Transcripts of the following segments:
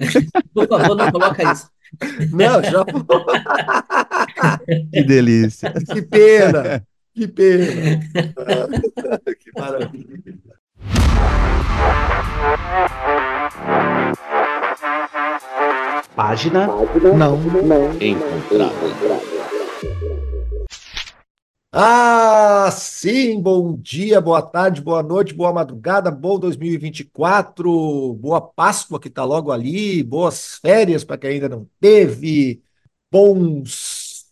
Por favor, não coloca isso. Não, já Que delícia. Que pena, que pena. Que maravilha. Página Não. encontrada. Ah, sim, bom dia, boa tarde, boa noite, boa madrugada, bom 2024, boa Páscoa que está logo ali, boas férias para quem ainda não teve, bons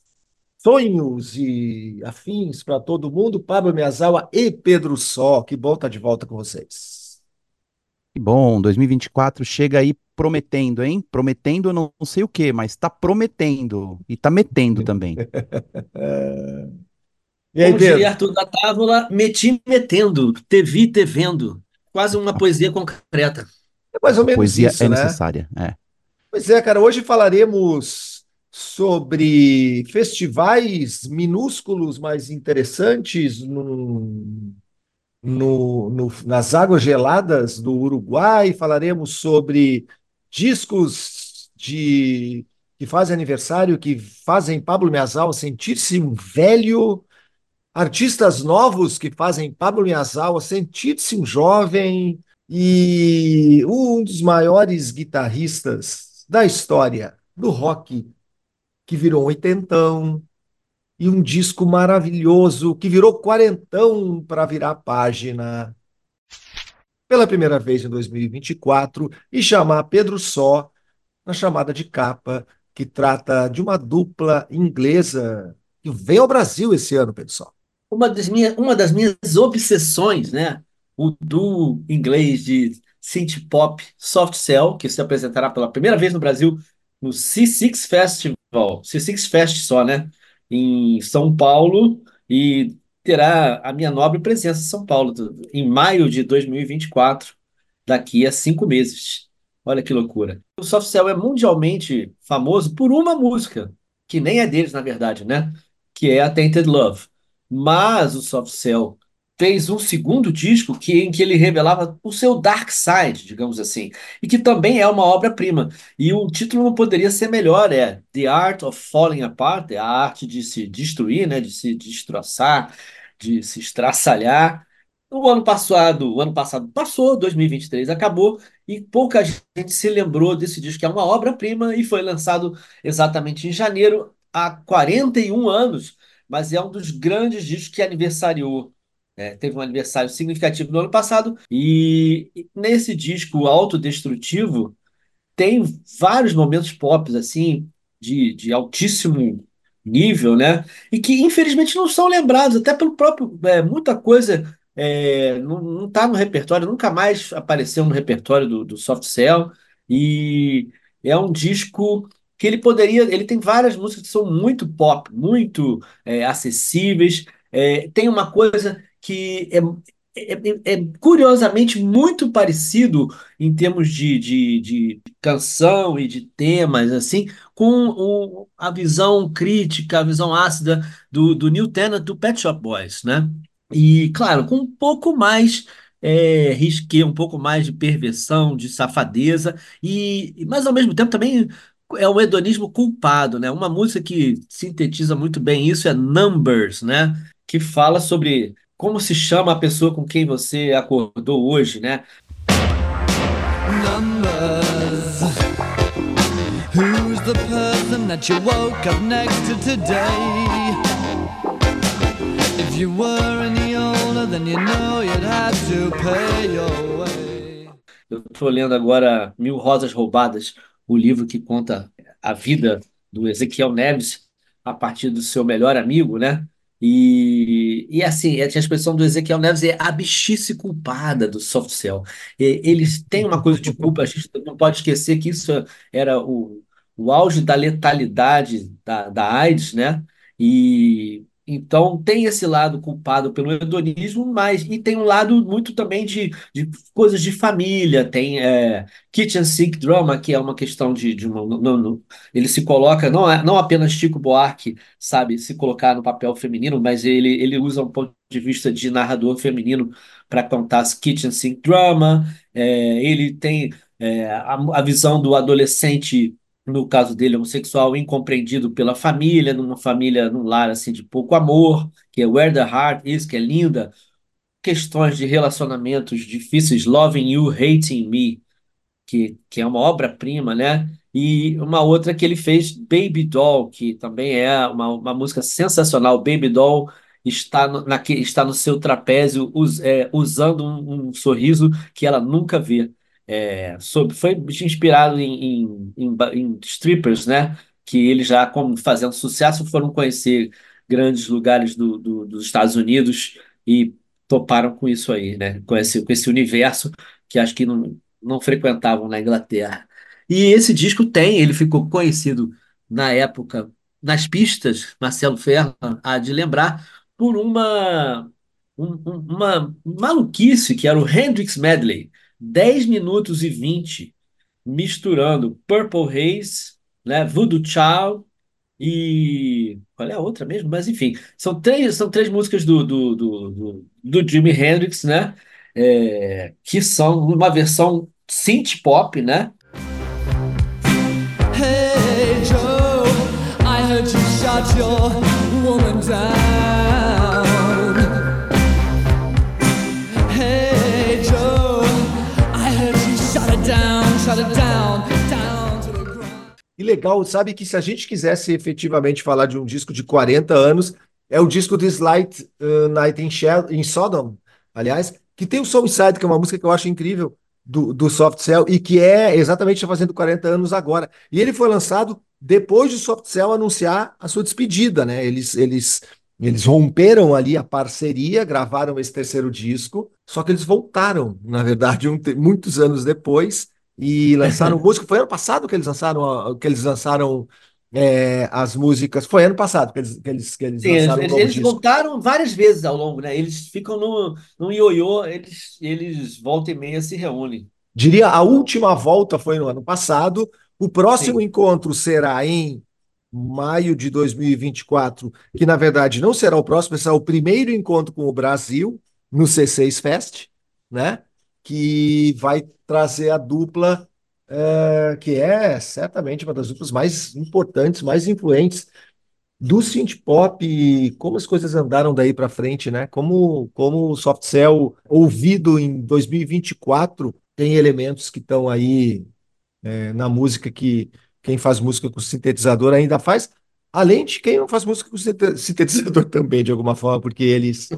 sonhos e afins para todo mundo. Pablo Miyazawa e Pedro Só, que bom estar de volta com vocês. Que bom, 2024 chega aí prometendo, hein? Prometendo não, sei o quê, mas tá prometendo e tá metendo também. E aí, Como Pedro? diria Arthur da Távola, meti metendo, te vi te vendo. Quase uma poesia concreta. É mais ou menos Poesia isso, é né? necessária, é. Pois é, cara, hoje falaremos sobre festivais minúsculos, mas interessantes no, no- no- nas águas geladas do Uruguai. Falaremos sobre discos de, que fazem aniversário, que fazem Pablo Miyazawa sentir-se um velho, artistas novos que fazem Pablo Miyazawa sentir-se um jovem e um dos maiores guitarristas da história do rock, que virou um oitentão, e um disco maravilhoso que virou quarentão para virar página pela primeira vez em 2024 e chamar Pedro Só na chamada de capa, que trata de uma dupla inglesa que veio ao Brasil esse ano, Pedro Só. Uma das minhas, uma das minhas obsessões, né? O duo inglês de synth pop Soft Cell, que se apresentará pela primeira vez no Brasil no C6 Festival, C6 Fest só, né? Em São Paulo e terá a minha nobre presença em São Paulo em maio de 2024, daqui a cinco meses. Olha que loucura. O Soft Cell é mundialmente famoso por uma música, que nem é deles, na verdade, né? Que é a Tainted Love. Mas o Soft Cell fez um segundo disco que, em que ele revelava o seu dark side, digamos assim, e que também é uma obra-prima. E o título não poderia ser melhor, é The Art of Falling Apart, é a arte de se destruir, né, de se destroçar, de se estraçalhar. O ano passado, o ano passado passou, 2023 acabou, e pouca gente se lembrou desse disco, que é uma obra-prima, e foi lançado exatamente em janeiro, há 41 anos, mas é um dos grandes discos que aniversariou. É, teve um aniversário significativo no ano passado, e nesse disco autodestrutivo tem vários momentos pop, assim, de, de altíssimo nível, né? E que infelizmente não são lembrados, até pelo próprio. é, muita coisa é, não, não tá no repertório, nunca mais apareceu no repertório do, do Soft Cell. E é um disco que ele poderia. Ele tem várias músicas que são muito pop, muito é, acessíveis. É, tem uma coisa que é, é, é- é curiosamente muito parecido em termos de, de, de canção e de temas, assim, com o- a visão crítica, a visão ácida do, do Neil Tennant do Pet Shop Boys, né? E, claro, com um pouco mais é, um pouco mais de perversão, de safadeza, e, mas ao mesmo tempo também é um hedonismo culpado, né? Uma música que sintetiza muito bem isso é Numbers, né? Que fala sobre como se chama a pessoa com quem você acordou hoje, né? numbers. Who's the person that you woke up next to today? If you were any older, then you know you'd have to pay your way. Eu estou lendo agora Mil Rosas Roubadas, o livro que conta a vida do Ezequiel Neves a partir do seu melhor amigo, né? E, e assim, a expressão do Ezequiel Neves é a bichice culpada do soft cell. E Eles têm uma coisa de culpa, a gente não pode esquecer que isso era o, o auge da letalidade da, da AIDS, né? E então tem esse lado culpado pelo hedonismo, mas e tem um lado muito também de, de coisas de família, tem é, kitchen sink drama, que é uma questão de, de uma, ele se coloca, não, é, não apenas Chico Buarque sabe se colocar no papel feminino, mas ele, ele usa um ponto de vista de narrador feminino para contar kitchen sink drama, é, ele tem É, a, a visão do adolescente, no caso dele, homossexual, incompreendido pela família, numa família, num lar assim de pouco amor, que é Where the Heart Is, que é linda, questões de relacionamentos difíceis, Loving You, Hating Me, que, que é uma obra-prima, né? E uma outra que ele fez, Baby Doll, que também é uma, uma música sensacional. Baby Doll está no, naque- está no seu trapézio, us- é, usando um, um sorriso que ela nunca vê. É, sobre, foi inspirado em, em, em em strippers, né? Que eles já, como fazendo sucesso, foram conhecer grandes lugares do, do- dos Estados Unidos e toparam com isso aí, né? Com esse, com esse universo que acho que não, não frequentavam na Inglaterra. E esse disco tem, ele ficou conhecido na época, nas pistas, Marcelo Ferro há de lembrar, por uma, um- um- uma maluquice que era o Hendrix Medley, 10 minutos e 20 misturando Purple Haze, né, Voodoo Child e. Qual é a outra mesmo? Mas enfim, são três, são três músicas do, do, do, do, do Jimi Hendrix, né? É, que são uma versão synth pop, né? Hey Joe, I heard you shot your legal, sabe que se a gente quisesse efetivamente falar de um disco de 40 anos, é o disco This Light uh, Night in, in Sodom, aliás, que tem o Inside, que é uma música que eu acho incrível, do, do Soft Cell, e que é exatamente tá fazendo 40 anos agora. E ele foi lançado depois de Soft Cell anunciar a sua despedida, né? Eles, eles, eles romperam ali a parceria, gravaram esse terceiro disco, só que eles voltaram, na verdade, um muitos anos depois, e lançaram música. Foi ano passado que eles lançaram, que eles lançaram é, as músicas. Foi ano passado que eles, que eles, que eles Sim, lançaram eles, eles voltaram várias vezes ao longo, né? Eles ficam no, no ioiô, eles, eles volta e meia se reúnem. Diria a última volta foi no ano passado. O próximo Sim. encontro será em maio de 2024, que na verdade não será o próximo, será o primeiro encontro com o Brasil no C6 Fest, né? Que vai trazer a dupla, eh, que é certamente uma das duplas mais importantes, mais influentes do synth pop, como as coisas andaram daí para frente, né? Como, como o Soft Cell, ouvido em 2024, tem elementos que estão aí é, na música que quem faz música com sintetizador ainda faz, além de quem não faz música com sinte- sintetizador também, de alguma forma, porque eles,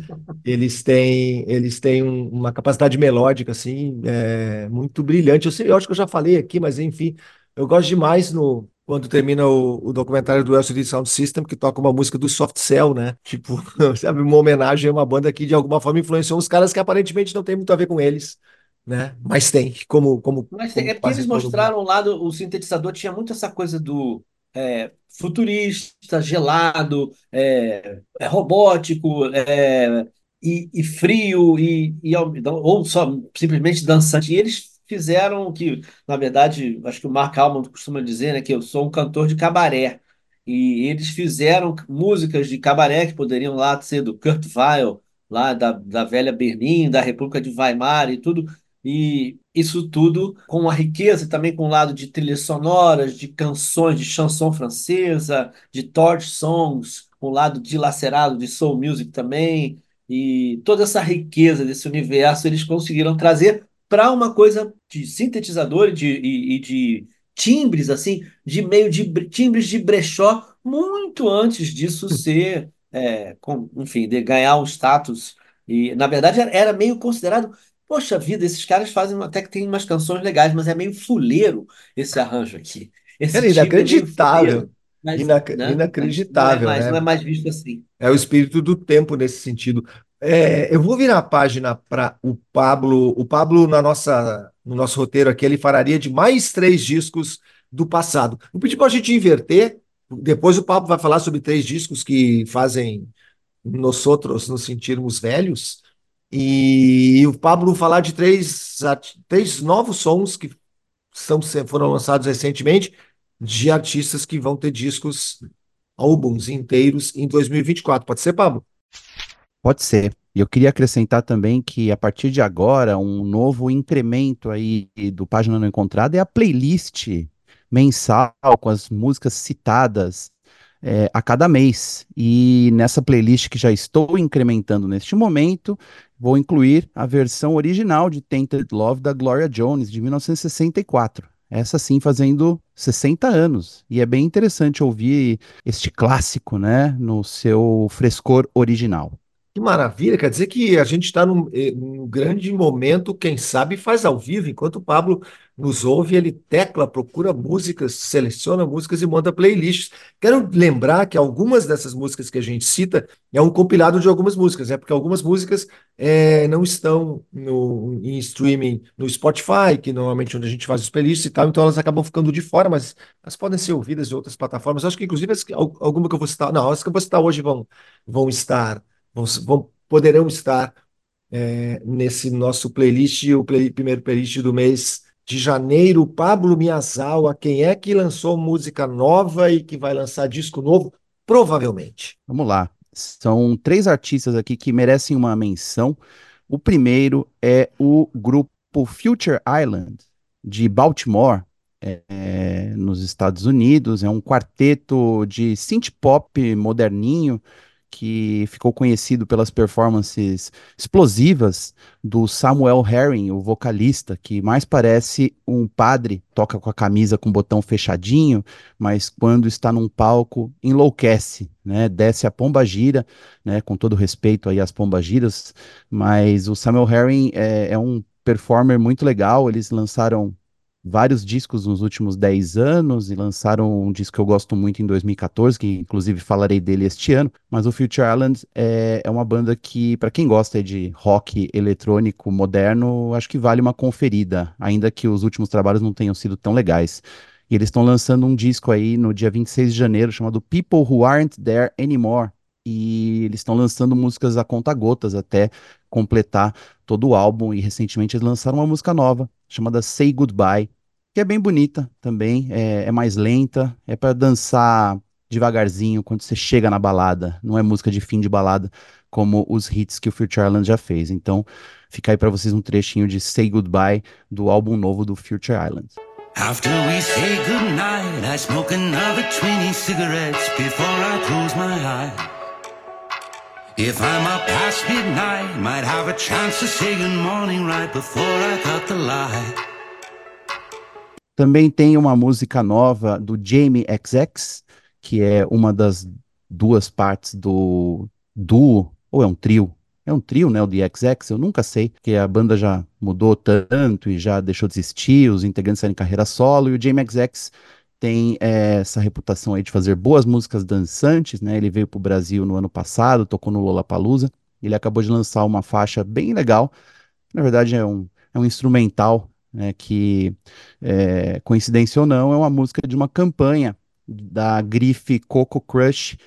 eles têm, eles têm um- uma capacidade melódica assim, é, muito brilhante. Eu, sei, eu acho que eu já falei aqui, mas enfim, eu gosto demais no. Quando termina o, o documentário do LCD Sound System, que toca uma música do Soft Cell, né? Tipo, sabe, uma homenagem a uma banda que de alguma forma influenciou uns caras que aparentemente não tem muito a ver com eles, né? Mas tem, como, como, Mas tem- como é porque eles mostraram lá o sintetizador tinha muito essa coisa do é, futurista, gelado, é, é robótico, é, e, e frio, e, e ao- ou só simplesmente dançante. E eles fizeram o que, na verdade, acho que o Mark Almond costuma dizer, né, que eu sou um cantor de cabaré. E eles fizeram músicas de cabaré que poderiam lá ser do Kurt Weill, lá da, da velha Berlim, da República de Weimar e tudo. E isso tudo com a riqueza também com o lado de trilhas sonoras, de canções de chanson francesa, de torch songs, com o lado dilacerado de soul music também. E toda essa riqueza desse universo eles conseguiram trazer para uma coisa de sintetizador e de, e, e de timbres, assim, de meio de bre- timbres de brechó, muito antes disso ser, é, com- enfim, de ganhar um status. E, na verdade, era meio considerado Poxa vida, esses caras fazem até que tem umas canções legais, mas é meio fuleiro esse arranjo aqui. Esse Era é inacreditável, fuleiro, mas, inac- né? Mas não é inacreditável, mais, não é né? mais visto assim. É o espírito do tempo nesse sentido. É, eu vou virar a página para o Pablo. O Pablo, na nossa, no nosso roteiro aqui, ele falaria de mais três discos do passado. Vou pedir para a gente inverter. Depois o Pablo vai falar sobre três discos que fazem nós outros nos sentirmos velhos. E o Pablo falar de três, três novos sons que são, foram lançados recentemente de artistas que vão ter discos álbuns inteiros em 2024. Pode ser, Pablo? Pode ser. E eu queria acrescentar também que a partir de agora, um novo incremento aí do Página Não Encontrada é a playlist mensal com as músicas citadas é, a cada mês. E nessa playlist que já estou incrementando neste momento, vou incluir a versão original de Tainted Love da Gloria Jones, de 1964. Essa sim fazendo 60 anos. E é bem interessante ouvir este clássico, né, no seu frescor original. Que maravilha, quer dizer que a gente está num, eh, num grande momento, quem sabe faz ao vivo, enquanto o Pablo nos ouve, ele tecla, procura músicas, seleciona músicas e manda playlists. Quero lembrar que algumas dessas músicas que a gente cita é um compilado de algumas músicas, é porque algumas músicas é, não estão no, em streaming no Spotify, que normalmente é onde a gente faz os playlists e tal, então elas acabam ficando de fora, mas elas podem ser ouvidas em outras plataformas. Acho que inclusive as, alguma que eu vou citar, não, as que eu vou citar hoje vão, vão estar vão, poderão estar é, nesse nosso playlist, o play, primeiro playlist do mês de janeiro. Pablo Miyazawa, quem é que lançou música nova e que vai lançar disco novo? Provavelmente. Vamos lá. São três artistas aqui que merecem uma menção. O primeiro é o grupo Future Island, de Baltimore, é, nos Estados Unidos. É um quarteto de synth pop moderninho que ficou conhecido pelas performances explosivas do Samuel Herring, o vocalista, que mais parece um padre, toca com a camisa com o botão fechadinho, mas quando está num palco enlouquece, né? Desce a pomba gira, né? Com todo respeito aí às pombas giras, mas o Samuel Herring é, é um performer muito legal, eles lançaram vários discos nos últimos 10 anos e lançaram um disco que eu gosto muito em 2014, que inclusive falarei dele este ano. Mas o Future Island é, é uma banda que, para quem gosta de rock eletrônico moderno, acho que vale uma conferida, ainda que os últimos trabalhos não tenham sido tão legais. E eles estão lançando um disco aí no dia 26 de janeiro chamado People Who Aren't There Anymore. E eles estão lançando músicas a conta-gotas até completar todo o álbum. E recentemente eles lançaram uma música nova chamada Say Goodbye, que é bem bonita também, é, é mais lenta, é para dançar devagarzinho quando você chega na balada, não é música de fim de balada como os hits que o Future Island já fez. Então, fica aí para vocês um trechinho de Say Goodbye do álbum novo do Future Island. After we say goodnight, I smoke another 20 cigarettes before I close my eye. If I'm up past midnight, might have a chance to say good morning right before I cut the light. Também tem uma música nova do Jamie XX, que é uma das duas partes do duo, ou é um trio? É um trio, né? O de XX, eu nunca sei, porque a banda já mudou tanto e já deixou de existir, os integrantes saíram em carreira solo, e o Jamie XX tem é, essa reputação aí de fazer boas músicas dançantes, né? Ele veio para o Brasil no ano passado, tocou no Lollapalooza, ele acabou de lançar uma faixa bem legal, na verdade é um, é um instrumental né, que, é, coincidência ou não, é uma música de uma campanha da grife Coco Crush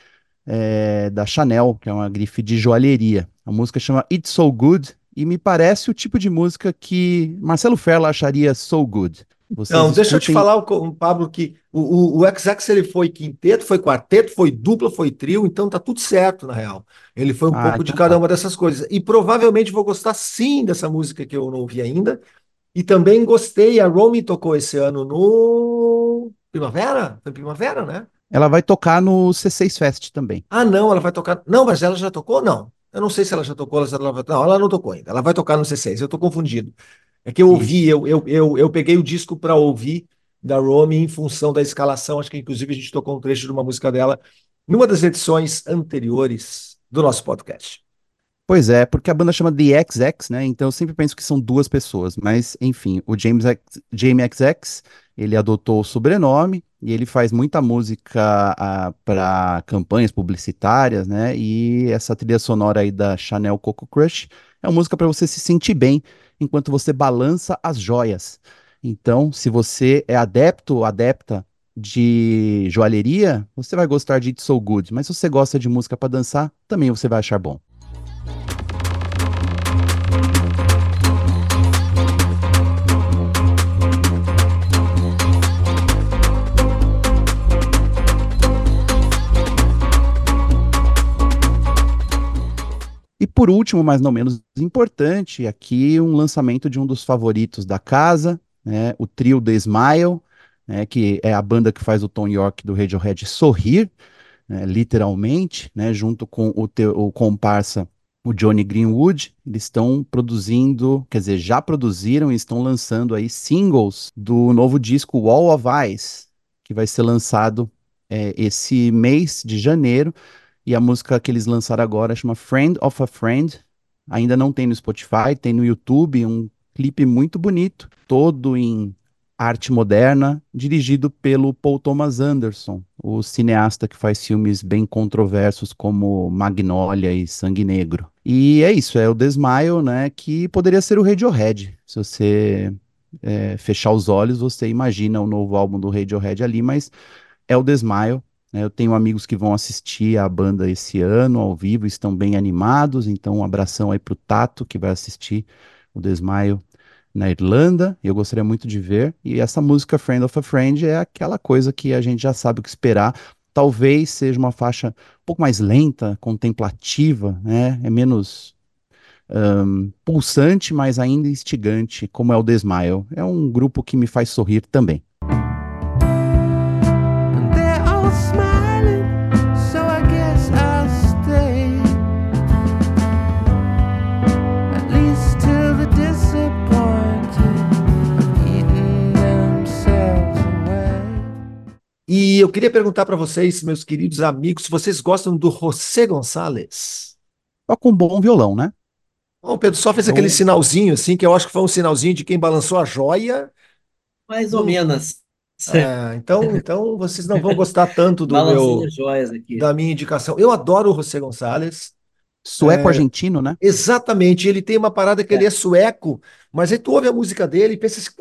é, da Chanel, que é uma grife de joalheria. A música chama It's So Good e me parece o tipo de música que Marcelo Ferla acharia so good. Vocês não, deixa eu te falar, Pablo, que o, o, o XX ele foi quinteto, foi quarteto, foi dupla, foi trio, então tá tudo certo, na real. Ele foi um ah, pouco então de cada tá. uma dessas coisas. E provavelmente vou gostar sim dessa música que eu não ouvi ainda, e também gostei, a Romy tocou esse ano no Primavera? Foi Primavera, né? Ela vai tocar no C6 Fest também. Ah, não, ela vai tocar. Não, mas ela já tocou? Não. Eu não sei se ela já tocou, ela vai... Não, ela não tocou ainda. Ela vai tocar no C6. Eu estou confundido. É que eu ouvi, eu, eu, eu, eu peguei o disco para ouvir da Romy em função da escalação. Acho que inclusive a gente tocou um trecho de uma música dela numa das edições anteriores do nosso podcast. Pois é, porque a banda chama The XX, né? Então eu sempre penso que são duas pessoas, mas enfim, o James X, Jamie XX, ele adotou o sobrenome e ele faz muita música uh, para campanhas publicitárias, né? E essa trilha sonora aí da Chanel Coco Crush é uma música para você se sentir bem enquanto você balança as joias. Então, se você é adepto, adepta de joalheria, você vai gostar de It's So Good, mas se você gosta de música para dançar, também você vai achar bom. Por último, mas não menos importante, aqui um lançamento de um dos favoritos da casa, né, o trio The Smile, né, que é a banda que faz o Tom York do Radiohead sorrir, né, literalmente, né, junto com o, teu, o comparsa o Johnny Greenwood, eles estão produzindo, quer dizer, já produziram e estão lançando aí singles do novo disco Wall of Ice, que vai ser lançado é, esse mês de janeiro. E a música que eles lançaram agora chama Friend of a Friend. Ainda não tem no Spotify, tem no YouTube, um clipe muito bonito, todo em arte moderna, dirigido pelo Paul Thomas Anderson, o cineasta que faz filmes bem controversos como Magnolia e Sangue Negro. E é isso, é o Smile, né, que poderia ser o Radiohead. Se você é, fechar os olhos, você imagina o novo álbum do Radiohead ali, mas é o. Né, eu tenho amigos que vão assistir a banda esse ano ao vivo, estão bem animados, então um abração aí pro Tato, que vai assistir o Smile na Irlanda, eu gostaria muito de ver. E essa música Friend of a Friend é aquela coisa que a gente já sabe o que esperar. Talvez seja uma faixa um pouco mais lenta, contemplativa, né? É menos um, pulsante, mas ainda instigante, como é o Smile. É um grupo que me faz sorrir também. E eu queria perguntar para vocês, meus queridos amigos, se vocês gostam do José Gonçalves. Toca um bom violão, né? O Pedro só fez aquele sinalzinho, assim, que eu acho que foi um sinalzinho de quem balançou a joia. Mais ou menos. É, então, então vocês não vão gostar tanto do meu, joias aqui. da minha indicação. Eu adoro o José Gonçalves. Sueco argentino, né? Exatamente. Ele tem uma parada que ele é sueco, mas aí tu ouve a música dele e pensa assim,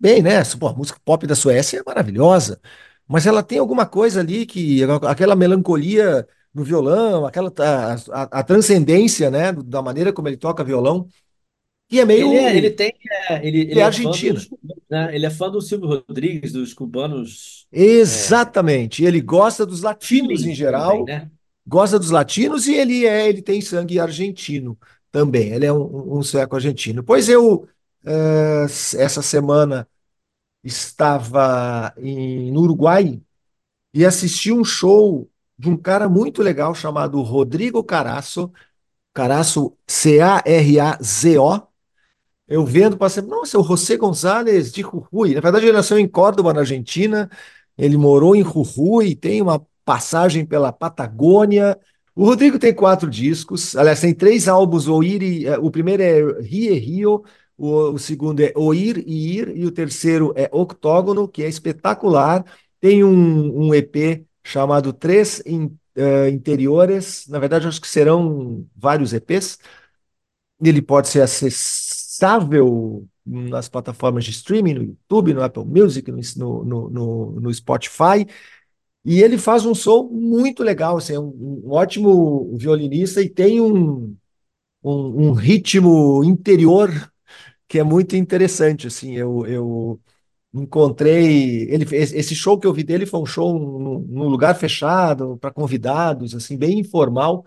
bem, né? Pô, a música pop da Suécia é maravilhosa mas ela tem alguma coisa ali que aquela melancolia no violão, aquela a, a, a transcendência, né, da maneira como ele toca violão, que é meio Ele, é- ele tem. é, ele, ele ele é é fã argentino. Né? Ele é fã do Silvio Rodrigues, dos cubanos. Exatamente. Ele gosta dos latinos em Feeling geral, também, né? gosta dos latinos e ele é, ele tem sangue argentino também. Ele é um, um sueco argentino. Pois eu eh, essa semana estava em, no Uruguai e assisti um show de um cara muito legal chamado Rodrigo Carazo, Carazo, C-A-R-A-Z-O. Eu vendo, passei, nossa, é o José González de Jujuy. Na verdade, ele nasceu em Córdoba, na Argentina. Ele morou em Jujuy, tem uma passagem pela Patagônia. O Rodrigo tem quatro discos, aliás, tem três álbuns. O, Iri, o primeiro é Rie Rio, o, o segundo é Oir e Ir, e o terceiro é Octógono, que é espetacular. Tem um, um EP chamado Três in, uh, Interiores, na verdade, acho que serão vários EPs. Ele pode ser acessável nas plataformas de streaming, no YouTube, no Apple Music, no, no, no, no Spotify. E ele faz um som muito legal, assim, é um, um ótimo violinista e tem um, um, um ritmo interior que é muito interessante, assim, eu, eu encontrei, ele esse show que eu vi dele foi um show num, lugar fechado, para convidados, assim, bem informal,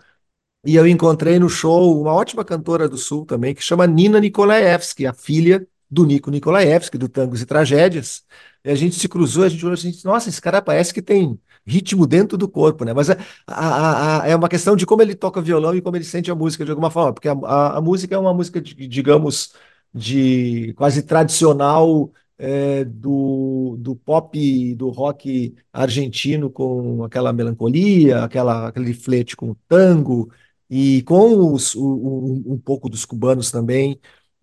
e eu encontrei no show uma ótima cantora do Sul também, que chama Nina Nikolaevski, a filha do Nico Nikolaevski, do Tangos e Tragédias, e a gente se cruzou, a gente olhou assim, nossa, esse cara parece que tem ritmo dentro do corpo, né? Mas é, a, a, é uma questão de como ele toca violão e como ele sente a música de alguma forma, porque a, a, a música é uma música, de, digamos, de quase tradicional é, do, do pop, do rock argentino com aquela melancolia, aquela, aquele flete com o tango e com os, o, um pouco dos cubanos também,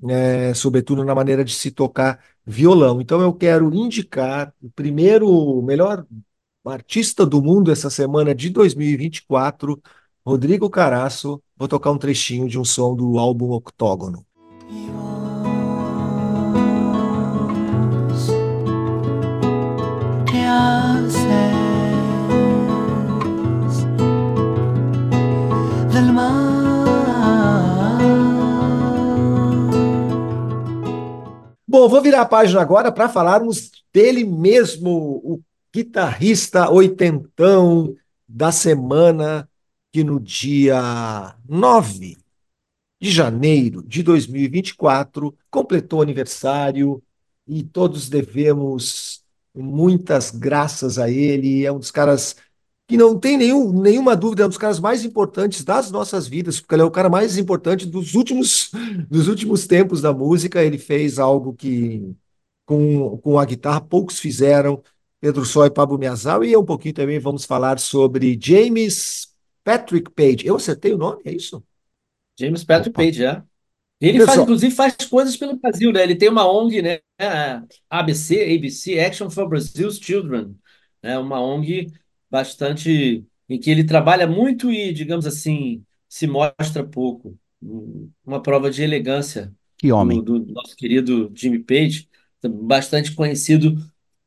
é, sobretudo na maneira de se tocar violão. Então eu quero indicar o primeiro, o melhor artista do mundo essa semana de 2024, Rodrigo Carasso. Vou tocar um trechinho de um som do álbum Octógono. Bom, vou virar a página agora para falarmos dele mesmo, o guitarrista oitentão da semana, que no dia 9 de janeiro de 2024, completou aniversário e todos devemos muitas graças a ele. É um dos caras que não tem nenhum, nenhuma dúvida, é um dos caras mais importantes das nossas vidas, porque ele é o cara mais importante dos últimos, dos últimos tempos da música. Ele fez algo que com, com a guitarra poucos fizeram. Pedro Só e Pablo Miazal, e um pouquinho também vamos falar sobre James Patrick Page. Eu acertei o nome, é isso? James Patrick Opa. Page, é. Ele faz, inclusive, faz coisas pelo Brasil, né? Ele tem uma ONG, né? ABC, ABC, Action for Brazil's Children, né? Uma ONG bastante em que ele trabalha muito e, digamos assim, se mostra pouco. Uma prova de elegância Que do, homem. do nosso querido Jimmy Page, bastante conhecido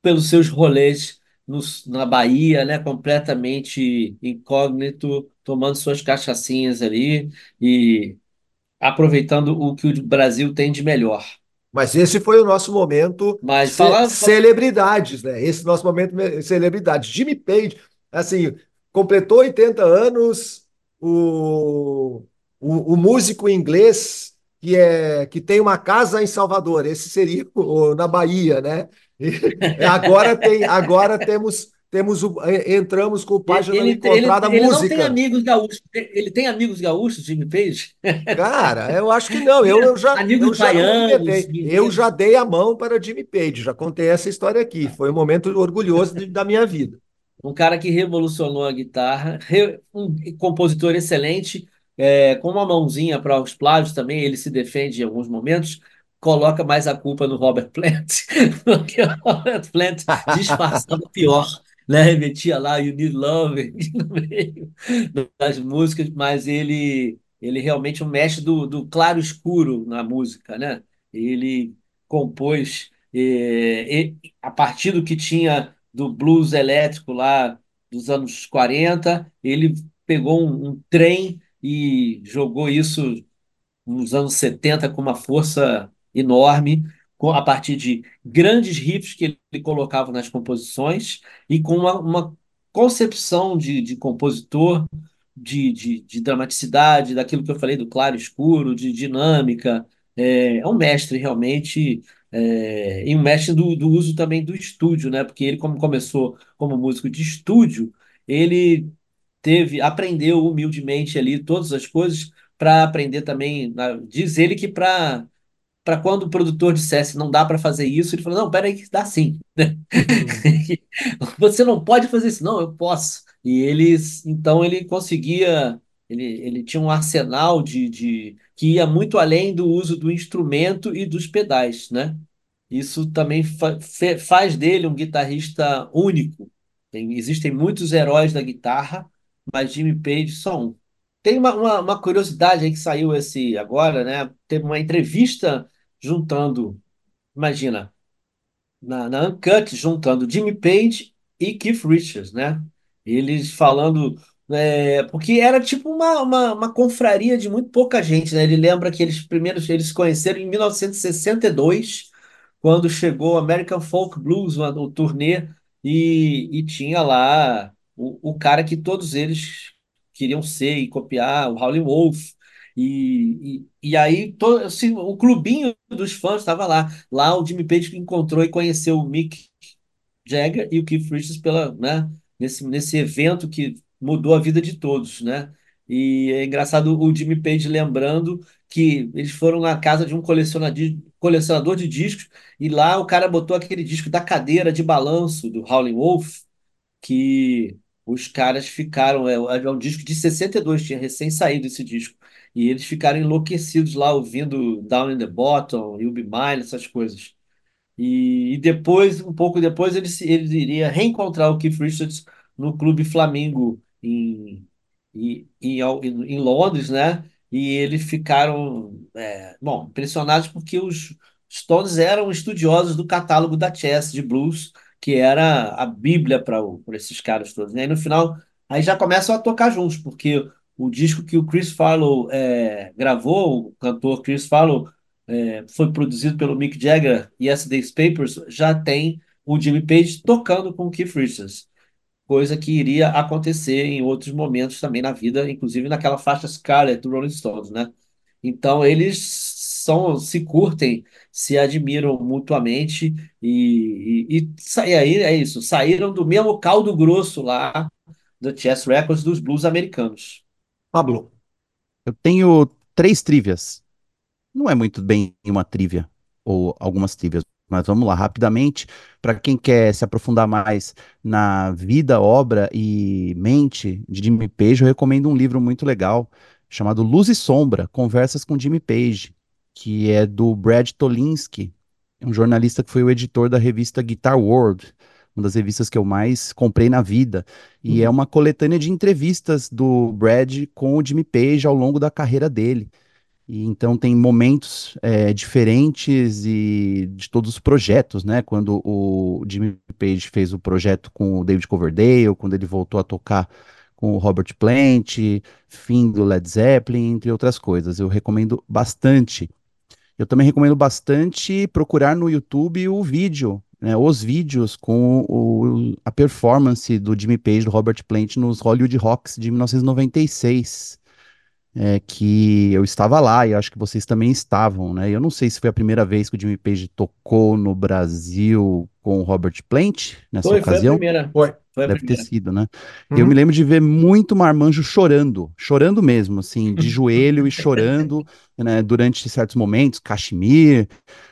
pelos seus rolês nos- na Bahia, né? Completamente incógnito, tomando suas cachaçinhas ali e aproveitando o que o Brasil tem de melhor. mas esse foi o nosso momento Mas ce- falar, celebridades, né? Esse nosso momento me- celebridades. Jimmy Page, assim, completou 80 anos, o, o, o músico inglês que é que tem uma casa em Salvador, esse seria o, na Bahia, né? E agora tem, agora temos temos o, entramos com o página ele, ele, encontrada ele não tem música. amigos gaúchos. Ele tem amigos gaúchos, Jimmy Page? Cara, eu acho que não. Eu, eu já, eu Amigos já baianos. Eu já dei a mão para Jimmy Page, já contei essa história aqui. Foi um momento orgulhoso da minha vida. Um cara que revolucionou a guitarra, um compositor excelente, é, com uma mãozinha para os plágios também, ele se defende em alguns momentos, coloca mais a culpa no Robert Plant, porque o Robert Plant disfarçava pior, né? Metia lá You Need Love no meio das músicas, mas ele, ele realmente é um mestre do, do claro escuro na música, né? Ele compôs é, e- a partir do que tinha do blues elétrico lá dos anos 40, ele pegou um, um trem e jogou isso nos anos 70 com uma força enorme, com, a partir de grandes riffs que ele colocava nas composições e com uma, uma concepção de, de compositor, de, de, de dramaticidade, daquilo que eu falei do claro escuro, de dinâmica. É, é um mestre realmente, é, e um mestre do, do uso também do estúdio, né? Porque ele, como começou como músico de estúdio, ele teve, aprendeu humildemente ali todas as coisas para aprender também. na- Diz ele que para para quando o produtor dissesse não dá para fazer isso, ele falou: não, peraí, que dá sim. Uhum. Você não pode fazer isso, não, eu posso. E eles, então ele conseguia, ele, ele tinha um arsenal de, de que ia muito além do uso do instrumento e dos pedais, né? Isso também fa- faz dele um guitarrista único. Tem- existem muitos heróis da guitarra, mas Jimmy Page só um. Tem uma, uma, uma curiosidade aí que saiu esse agora, né? Teve uma entrevista juntando, imagina, na, na Uncut, juntando Jimmy Page e Keith Richards, né? Eles falando. É, porque era tipo uma, uma, uma confraria de muito pouca gente, né? Ele lembra que eles primeiros eles se conheceram em 1962, quando chegou American Folk Blues, o, o turnê, e, e tinha lá o, o cara que todos eles queriam ser e copiar, o Howlin' Wolf. E, e, e aí to, assim, o clubinho dos fãs estava lá. Lá o Jimmy Page encontrou e conheceu o Mick Jagger e o Keith Richards pela, né, nesse, nesse evento que mudou a vida de todos, né? E é engraçado o Jimmy Page lembrando que eles foram na casa de um colecionador, de discos e lá o cara botou aquele disco da cadeira de balanço do Howlin' Wolf que os caras ficaram. É, é um disco de 62, tinha recém saído esse disco. E eles ficaram enlouquecidos lá ouvindo Down in the Bottom, You'll Be Mine, essas coisas. E, e depois, um pouco depois, ele, ele iria reencontrar o Keith Richards no Clube Flamengo em, em, em, em Londres, né? E eles ficaram, é, bom, impressionados porque os Stones eram estudiosos do catálogo da Chess de blues, que era a bíblia para esses caras todos, né? E no final, aí já começam a tocar juntos, porque o disco que o Chris Farlow é, gravou, o cantor Chris Farlow é, foi produzido pelo Mick Jagger e Yesterday's Papers, já tem o Jimmy Page tocando com o Keith Richards, coisa que iria acontecer em outros momentos também na vida, inclusive naquela faixa Scarlet do Rolling Stones, né? Então eles são, se curtem, se admiram mutuamente e, e, e, e aí é isso, saíram do mesmo caldo grosso lá do Chess Records dos blues americanos. Pablo. Eu tenho três trivias. Não é muito bem uma trivia, ou algumas trivias, mas vamos lá, rapidamente. Para quem quer se aprofundar mais na vida, obra e mente de Jimmy Page, eu recomendo um livro muito legal chamado Luz e Sombra, Conversas com Jimmy Page, que é do Brad Tolinski, é um jornalista que foi o editor da revista Guitar World, uma das revistas que eu mais comprei na vida. E é uma coletânea de entrevistas do Brad com o Jimmy Page ao longo da carreira dele. E então tem momentos é, diferentes e de todos os projetos, né? Quando o Jimmy Page fez o projeto com o David Coverdale, quando ele voltou a tocar com o Robert Plant, fim do Led Zeppelin, entre outras coisas. Eu recomendo bastante. Eu também recomendo bastante procurar no YouTube o vídeo, né, os vídeos com o, a performance do Jimmy Page, do Robert Plant nos Hollywood Rocks de 1996 é, que eu estava lá e acho que vocês também estavam, né? Eu não sei se foi a primeira vez que o Jimmy Page tocou no Brasil com o Robert Plant nessa Foi, foi a ocasião. primeira. Foi. Foi a Deve ter primeira. sido, né? Uhum. Eu me lembro de ver muito marmanjo chorando, chorando mesmo, assim, de joelho e chorando, né, durante certos momentos, Kashmir,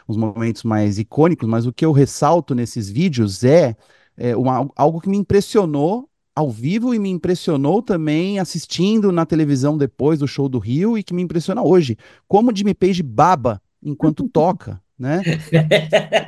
uns momentos mais icônicos, mas o que eu ressalto nesses vídeos é, é uma- algo que me impressionou ao vivo e me impressionou também assistindo na televisão depois do show do Rio e que me impressiona hoje, como o Jimmy Page baba enquanto toca, né?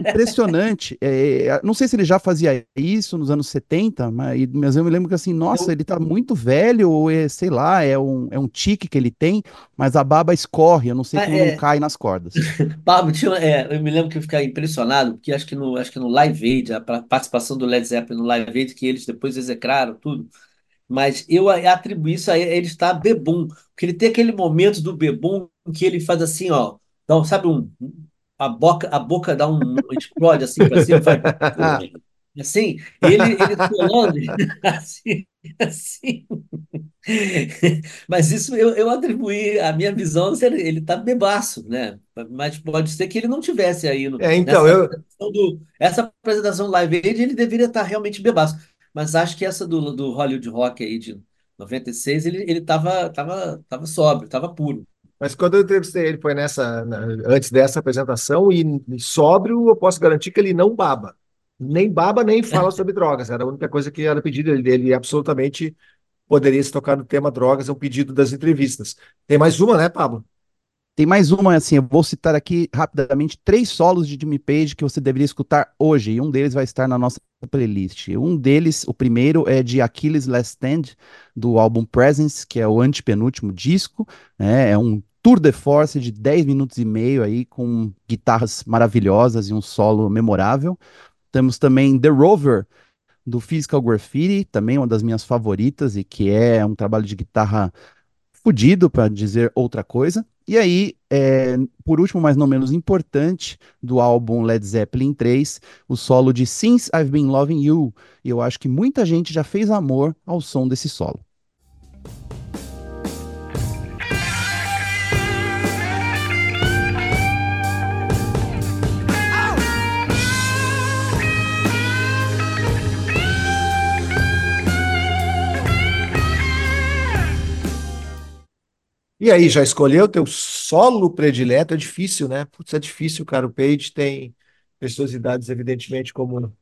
Impressionante. É, não sei se ele já fazia isso nos anos 70, mas, mas eu me lembro que assim, nossa, ele tá muito velho, ou é, sei lá, é um, é um tique que ele tem, mas a baba escorre, eu não sei Ah, como é. não cai nas cordas. Pablo, é, eu me lembro que eu ficava impressionado, porque acho que no, acho que no Live Aid, a pa- participação do Led Zeppelin no Live Aid, que eles depois execraram tudo, mas eu atribuí isso a ele estar bebum, porque ele tem aquele momento do bebum que ele faz assim, ó, dá sabe, um, a boca, a boca dá um, explode assim para cima, faz assim, ele, ele assim, assim. Mas isso eu, eu atribuí a minha visão, ele, ele tá bebaço, né? Mas pode ser que ele não tivesse aí no, É, então, eu, apresentação do, essa apresentação Live Aid, ele deveria estar realmente bebaço. Mas acho que essa do, do Hollywood Rock aí de 96, ele, ele tava, tava, tava sóbrio, tava puro. Mas quando eu entrevistei ele, foi nessa, antes dessa apresentação, e, sóbrio, eu posso garantir que ele não baba. Nem baba, nem fala sobre drogas. Era a única coisa que era pedido dele. Ele absolutamente poderia se tocar no tema drogas, é um pedido das entrevistas. Tem mais uma, né, Pablo? Tem mais uma, assim, eu vou citar aqui rapidamente três solos de Jimmy Page que você deveria escutar hoje, e um deles vai estar na nossa playlist. Um deles, o primeiro, é de Achilles Last Stand, do álbum Presence, que é o antepenúltimo disco, né? É um tour de force de 10 minutos e meio aí, com guitarras maravilhosas e um solo memorável. Temos também The Rover, do Physical Graffiti, também uma das minhas favoritas, e que é um trabalho de guitarra fudido, para dizer outra coisa. E aí, é, por último, mas não menos importante, do álbum Led Zeppelin 3, o solo de Since I've Been Loving You. E eu acho que muita gente já fez amor ao som desse solo. E aí, já escolheu teu solo predileto? É difícil, né? Putz, é difícil, cara. O Page tem preciosidades, evidentemente, como.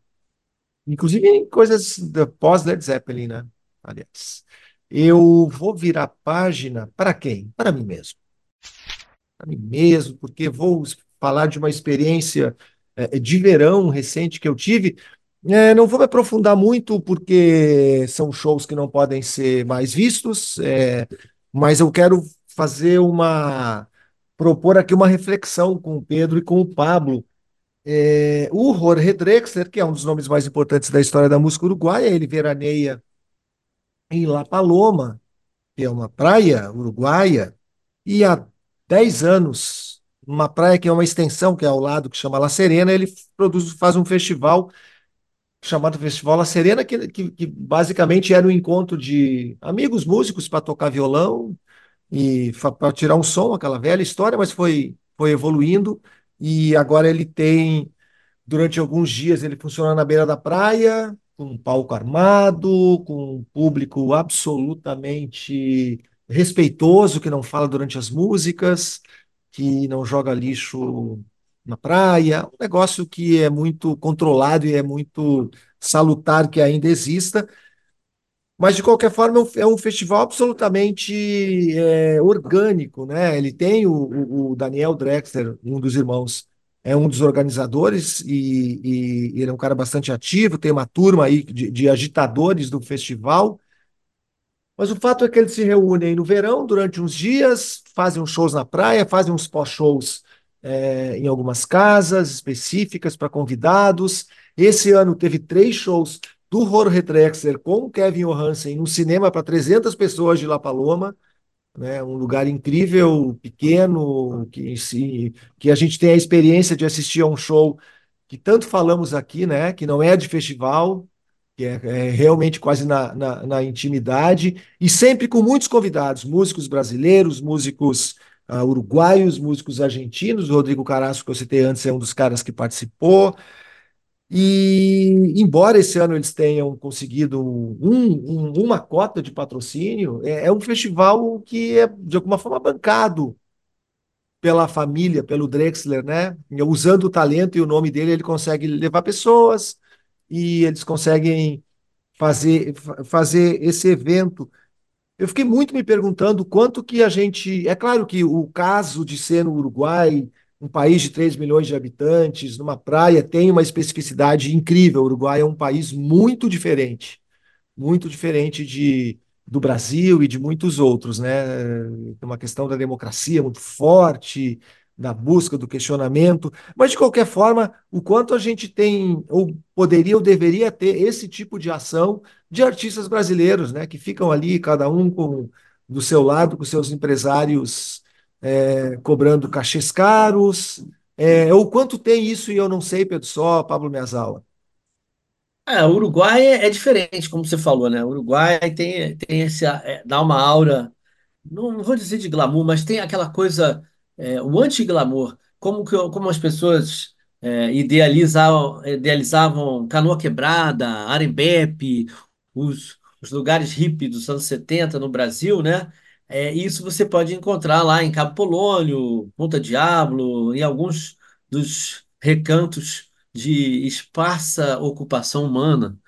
Inclusive coisas pós-Led Zeppelin, né? Aliás. Eu vou virar página para quem? Para mim mesmo. Para mim mesmo, porque vou falar de uma experiência eh, de verão recente que eu tive. Eh, não vou me aprofundar muito, porque são shows que não podem ser mais vistos, eh, mas eu quero fazer uma. propor aqui uma reflexão com o Pedro e com o Pablo. É, o Jorge Drexler, que é um dos nomes mais importantes da história da música uruguaia, ele veraneia em La Paloma, que é uma praia uruguaia, e há 10 anos, uma praia que é uma extensão, que é ao lado, que chama La Serena, ele produz, faz um festival chamado Festival La Serena, que, que, que basicamente era um encontro de amigos músicos para tocar violão, e para tirar um som, aquela velha história, mas foi, foi evoluindo. E agora ele tem, durante alguns dias, ele funciona na beira da praia, com um palco armado, com um público absolutamente respeitoso, que não fala durante as músicas, que não joga lixo na praia, um negócio que é muito controlado e é muito salutar que ainda exista, mas, de qualquer forma, é um é festival absolutamente é, orgânico, né? Ele tem o, o, Daniel Drexler, um dos irmãos, é um dos organizadores e, e, ele é um cara bastante ativo, tem uma turma aí de, de agitadores do festival. Mas o fato é que eles se reúnem no verão durante uns dias, fazem uns shows na praia, fazem uns pós-shows é, em algumas casas específicas para convidados. Esse ano teve três shows do Jorge Drexler com Kevin Johansen no cinema para 300 pessoas de La Paloma, né, um lugar incrível, pequeno, que, se, que a gente tem a experiência de assistir a um show que tanto falamos aqui, né, que não é de festival, que é, é realmente quase na, na, na, intimidade, e sempre com muitos convidados, músicos brasileiros, músicos uh, uruguaios, músicos argentinos, o Rodrigo Carasso, que eu citei antes, é um dos caras que participou, e, embora esse ano eles tenham conseguido um, um, uma cota de patrocínio, é, é, um festival que é, de alguma forma, bancado pela família, pelo Drexler, né? Usando o talento e o nome dele, ele consegue levar pessoas e eles conseguem fazer, fazer esse evento. Eu fiquei muito me perguntando quanto que a gente. É claro que o caso de ser no Uruguai um país de 3 milhões de habitantes, numa praia, tem uma especificidade incrível. O Uruguai é um país muito diferente, muito diferente de, do Brasil e de muitos outros, né? Tem uma questão da democracia muito forte, da busca do questionamento, mas de qualquer forma, o quanto a gente tem, ou poderia ou deveria ter esse tipo de ação de artistas brasileiros, né? Que ficam ali, cada um com do seu lado, com seus empresários é, cobrando cachês caros. É, o quanto tem isso e eu não sei, Pedro Só, Pablo Miyazawa. É, o Uruguai é, é, diferente, como você falou, né? O Uruguai tem, tem esse, é, dá uma aura, não, não, vou dizer de glamour, mas tem aquela coisa, é, o anti-glamour, como, que, como as pessoas é, idealizavam, idealizavam Canoa Quebrada, Arembepe, os, os lugares hippie dos anos 70 no Brasil, né? É, isso você pode encontrar lá em Cabo Polônio, Ponta Diablo, em alguns dos recantos de esparsa ocupação humana.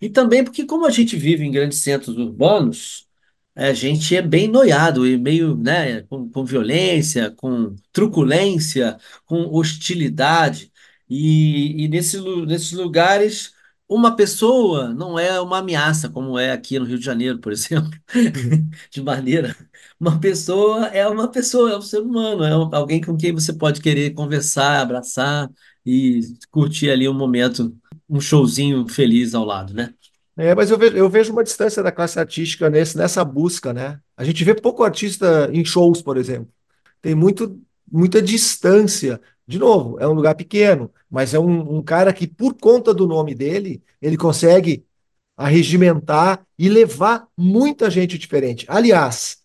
E também porque, como a gente vive em grandes centros urbanos, a gente é bem noiado e meio, né, com, com violência, com truculência, com hostilidade. E, e nesse, nesses lugares uma pessoa não é uma ameaça, como é aqui no Rio de Janeiro, por exemplo, de maneira. Uma pessoa é uma pessoa, é um ser humano, é alguém com quem você pode querer conversar, abraçar e curtir ali um momento, um showzinho feliz ao lado, né? É, mas eu vejo, eu vejo uma distância da classe artística nesse, nessa busca, né? A gente vê pouco artista em shows, por exemplo. Tem muito, muita distância de novo, é um lugar pequeno, mas é um, um cara que, por conta do nome dele, ele consegue arregimentar e levar muita gente diferente. Aliás,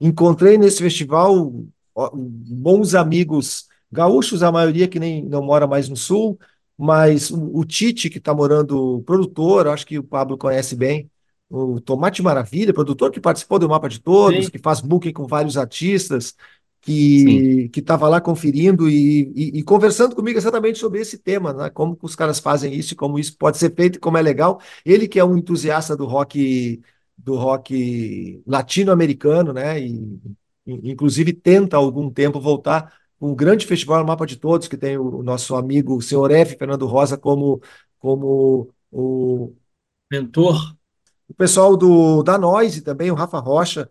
encontrei nesse festival bons amigos gaúchos, a maioria que nem não mora mais no sul, mas o, o Tite, que está morando, produtor, acho que o Pablo conhece bem, o Tomate Maravilha, produtor que participou do Mapa de Todos, Sim. que faz booking com vários artistas, que estava lá conferindo e, e, e, conversando comigo exatamente sobre esse tema, né? como os caras fazem isso, como isso pode ser feito, como é legal. Ele que é um entusiasta do rock do rock latino-americano, né? E, inclusive tenta há algum tempo voltar com um grande festival Mapa de Todos, que tem o nosso amigo o senhor F. Fernando Rosa como, como o mentor. O pessoal do da Noise também, o Rafa Rocha,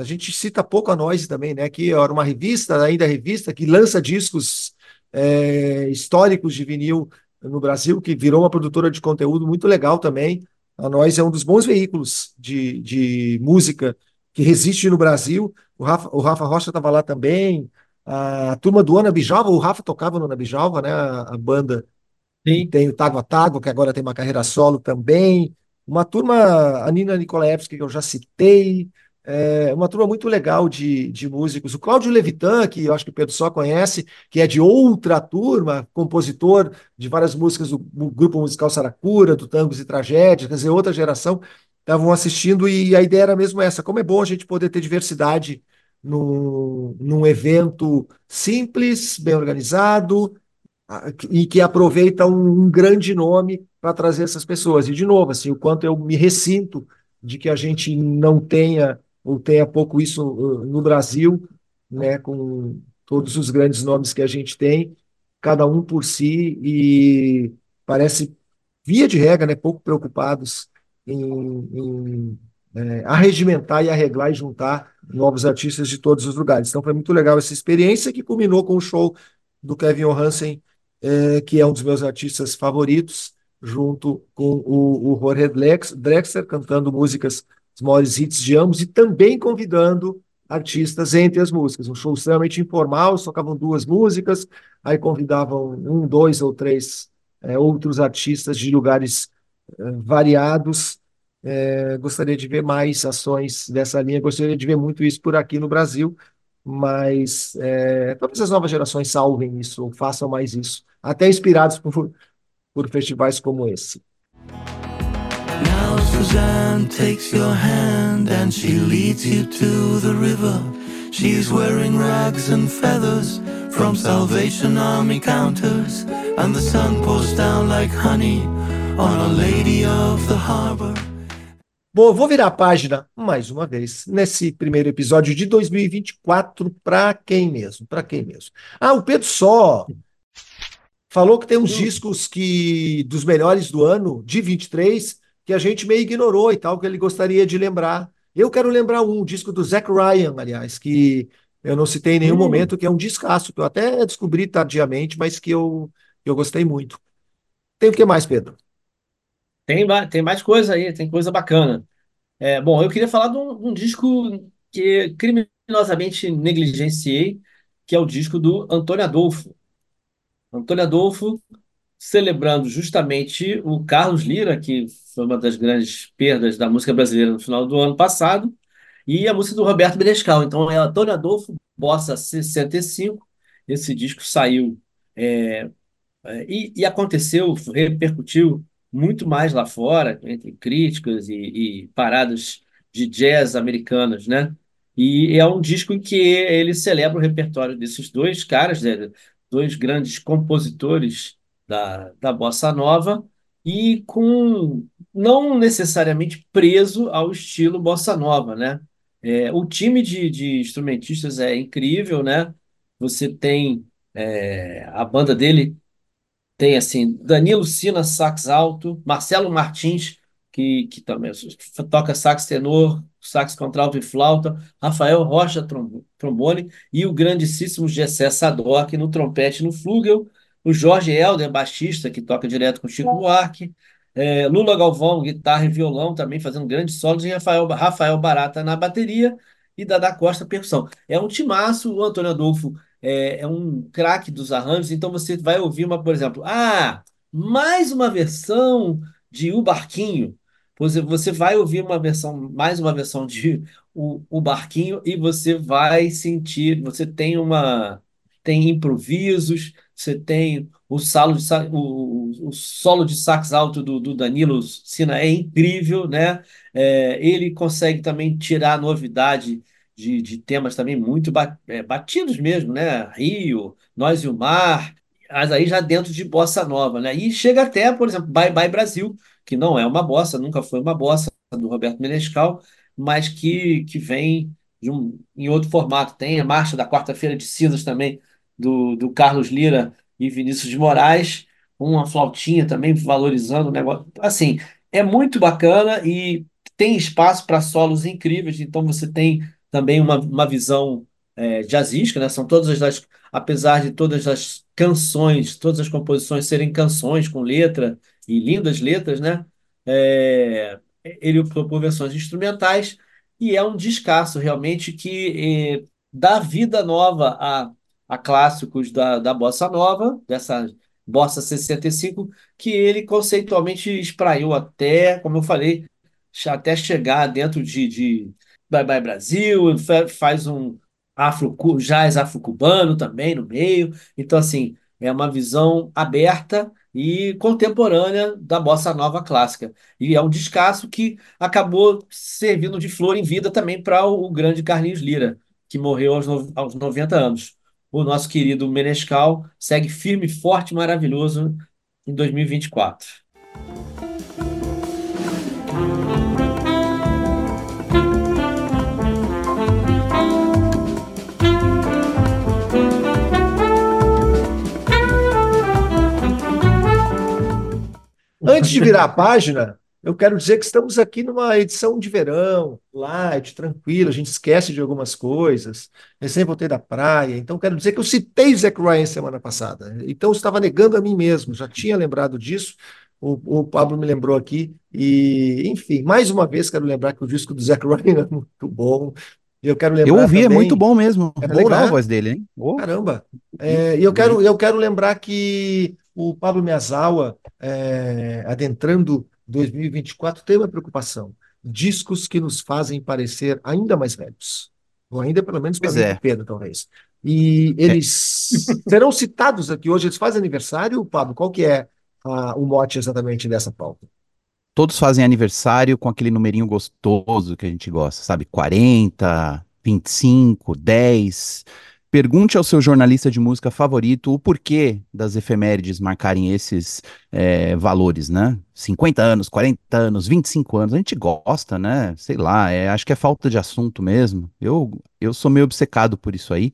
a gente cita pouco a Noise também, né? Que era uma revista, ainda revista, que lança discos é, históricos de vinil no Brasil, que virou uma produtora de conteúdo muito legal também. A Noise é um dos bons veículos de, de música que resiste no Brasil. O Rafa, o Rafa Rocha estava lá também. A turma do Ana Bijalva, o Rafa tocava no Ana Bijalva, né? A, a banda Sim. tem o Tágua Tágua, que agora tem uma carreira solo também. Uma turma, a Nina Nikolaevski, que eu já citei é uma turma muito legal de, de músicos. O Cláudio Levitan, que eu acho que o Pedro só conhece, que é de outra turma, compositor de várias músicas do, do grupo musical Saracura, do Tangos e Tragédias, quer dizer, outra geração, estavam assistindo e a ideia era mesmo essa: como é bom a gente poder ter diversidade num, num evento simples, bem organizado, e que aproveita um, um grande nome para trazer essas pessoas. E, de novo, assim, o quanto eu me ressinto de que a gente não tenha ou tenha pouco isso uh, no Brasil, né, com todos os grandes nomes que a gente tem, cada um por si, e parece, via de regra, né, pouco preocupados em, em é, arregimentar e arreglar e juntar novos artistas de todos os lugares. Então foi muito legal essa experiência que culminou com o show do Kevin Johansen, é, que é um dos meus artistas favoritos, junto com o, o Jorge Drexler, cantando músicas, os maiores hits de ambos, e também convidando artistas entre as músicas. Um show extremamente informal, tocavam duas músicas, aí convidavam um, dois ou três é, outros artistas de lugares é, variados. É, gostaria de ver mais ações dessa linha, gostaria de ver muito isso por aqui no Brasil, mas talvez as novas gerações salvem isso, façam mais isso, até inspirados por, por festivais como esse. Suzanne takes your hand and she leads you to the river. She's wearing rags and feathers from Salvation Army counters, and the sun pours down like honey on a lady of the harbor. Bom, vou virar a página mais uma vez nesse primeiro episódio de 2024 para quem mesmo? Para quem mesmo? Ah, o Pedro Só falou que tem uns discos que dos melhores do ano de 23 que a gente meio ignorou e tal, que ele gostaria de lembrar. Eu quero lembrar um, um disco do Zac Ryan, aliás, que eu não citei em nenhum hum. momento, que é um discaço, que eu até descobri tardiamente, mas que eu, eu gostei muito. Tem o que mais, Pedro? Tem, tem mais coisa aí, tem coisa bacana. É, bom, eu queria falar de um, um disco que criminosamente negligenciei, que é o disco do Antônio Adolfo. Antônio Adolfo celebrando justamente o Carlos Lira, que foi uma das grandes perdas da música brasileira no final do ano passado, e a música do Roberto Menescal. Então é Antônio Adolfo, Bossa 65. Esse disco saiu é, é, e, e aconteceu, repercutiu muito mais lá fora, entre críticas e, e paradas de jazz americanas, né? E é um disco em que ele celebra o repertório desses dois caras, né? dois grandes compositores da, da bossa nova, e com não necessariamente preso ao estilo bossa nova, né? É, o time de, de instrumentistas é incrível, né? Você tem é, a banda dele tem assim Danilo Sina, sax alto, Marcelo Martins, que, que também toca sax tenor, sax contralto e flauta, Rafael Rocha, trombone, e o grandíssimo Gessé Sadoc no trompete no flugel, o Jorge Helder, baixista, que toca direto com Chico Buarque, é, Lula Galvão, guitarra e violão, também fazendo grandes solos, e Rafael, Rafael Barata na bateria, e Dada Costa percussão. É um timaço, o Antônio Adolfo é, é um craque dos arranjos, então você vai ouvir uma, por exemplo, ah, mais uma versão de O Barquinho. Você, vai ouvir uma versão, mais uma versão de o, o Barquinho e você vai sentir, você tem uma tem improvisos, você tem o, solo de, o, o solo de sax alto do, do Danilo Sina é incrível, né? É, ele consegue também tirar novidade de, de temas também muito é, batidos mesmo, né? Rio, Nós e o Mar, mas aí já dentro de bossa nova, né? E chega até, por exemplo, Bye Bye Brasil, que não é uma bossa, nunca foi uma bossa do Roberto Menescal, mas que, que vem um, em outro formato. Tem a Marcha da Quarta-feira de Cinzas também, do, do Carlos Lira e Vinícius de Moraes, uma flautinha também valorizando o negócio. Assim, é muito bacana e tem espaço para solos incríveis, então você tem também uma, uma visão é, jazzística, né? São todas as, apesar de todas as canções, todas as composições serem canções com letra e lindas letras, né? É, ele propôs versões instrumentais e é um descasso realmente que é, dá vida nova a, a clássicos da, da bossa nova, dessa bossa 65, que ele conceitualmente espraiou até, como eu falei, até chegar dentro de, de Bye Bye Brasil, fa- faz um afro, jazz afro-cubano também no meio. Então, assim, é uma visão aberta e contemporânea da bossa nova clássica. E é um descasso que acabou servindo de flor em vida também para o, o grande Carlinhos Lira, que morreu aos, no- aos 90 anos. O nosso querido Menescal segue firme, forte, maravilhoso em 2024. Antes de virar a página, eu quero dizer que estamos aqui numa edição de verão, light, tranquilo, a gente esquece de algumas coisas. Recém voltei da praia, então quero dizer que eu citei Zac Ryan semana passada. Então eu estava negando a mim mesmo, já tinha lembrado disso. O, o Pablo me lembrou aqui. E, enfim, mais uma vez quero lembrar que o disco do Zac Ryan é muito bom. Eu quero Eu lembrar ouvi, é também- muito bom mesmo. É É, bom, legal né? a voz dele, hein? Oh, Caramba! É, e eu quero, eu quero lembrar que o Pablo Miyazawa, é, adentrando 2024, tem uma preocupação: discos que nos fazem parecer ainda mais velhos. Ou ainda, pelo menos, para mim, é. Pedro, talvez. E eles serão citados aqui hoje. Eles fazem aniversário, Pablo? Qual que é ah, o mote exatamente dessa pauta? todos fazem aniversário com aquele numerinho gostoso que a gente gosta, sabe? 40, 25, 10. Pergunte ao seu jornalista de música favorito o porquê das efemérides marcarem esses é, valores, né? 50 anos, 40 anos, 25 anos. A gente gosta, né? Sei lá, é, acho que é falta de assunto mesmo. Eu, eu sou meio obcecado por isso aí.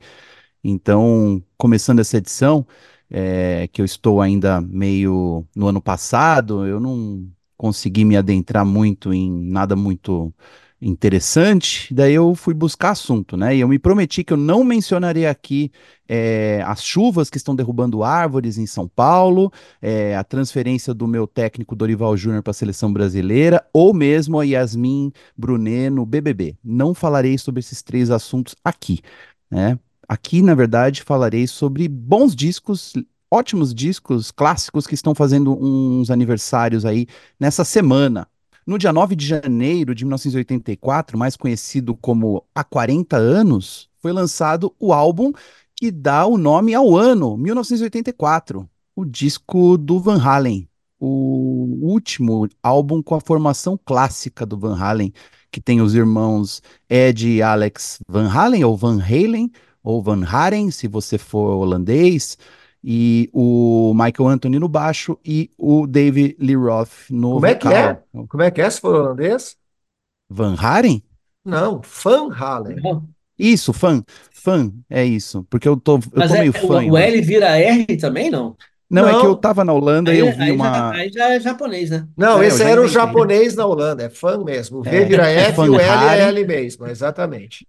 Então, começando essa edição, é, que eu estou ainda meio no ano passado, eu não consegui me adentrar muito em nada muito interessante, daí eu fui buscar assunto, né? E eu me prometi que eu não mencionaria aqui é, as chuvas que estão derrubando árvores em São Paulo, é, a transferência do meu técnico Dorival Júnior para a seleção brasileira, ou mesmo a Yasmin Brunet no BBB. Não falarei sobre esses três assuntos aqui, né? Aqui, na verdade, falarei sobre bons discos, ótimos discos clássicos que estão fazendo uns aniversários aí nessa semana. No dia 9 de janeiro de 1984, mais conhecido como Há 40 Anos, foi lançado o álbum que dá o nome ao ano, 1984, o disco do Van Halen, o último álbum com a formação clássica do Van Halen, que tem os irmãos Ed e Alex Van Halen, ou Van Halen, ou Van Haren, se você for holandês, e o Michael Anthony no baixo e o Dave Lee Roth no Como é que vocal. é? Como é que é, se for holandês? Van Haren? Não, Van Halen. Isso, fã, fã, é isso, porque eu tô, eu Mas tô é, meio fã. o, o. L vira R também, não? Não, é que eu Não. tava na Holanda e Aí, eu vi aí uma... já, aí já é japonês, né? Não, É, esse era o japonês na Holanda, é fã mesmo. O V É, vira é F e o L é. L mesmo, exatamente.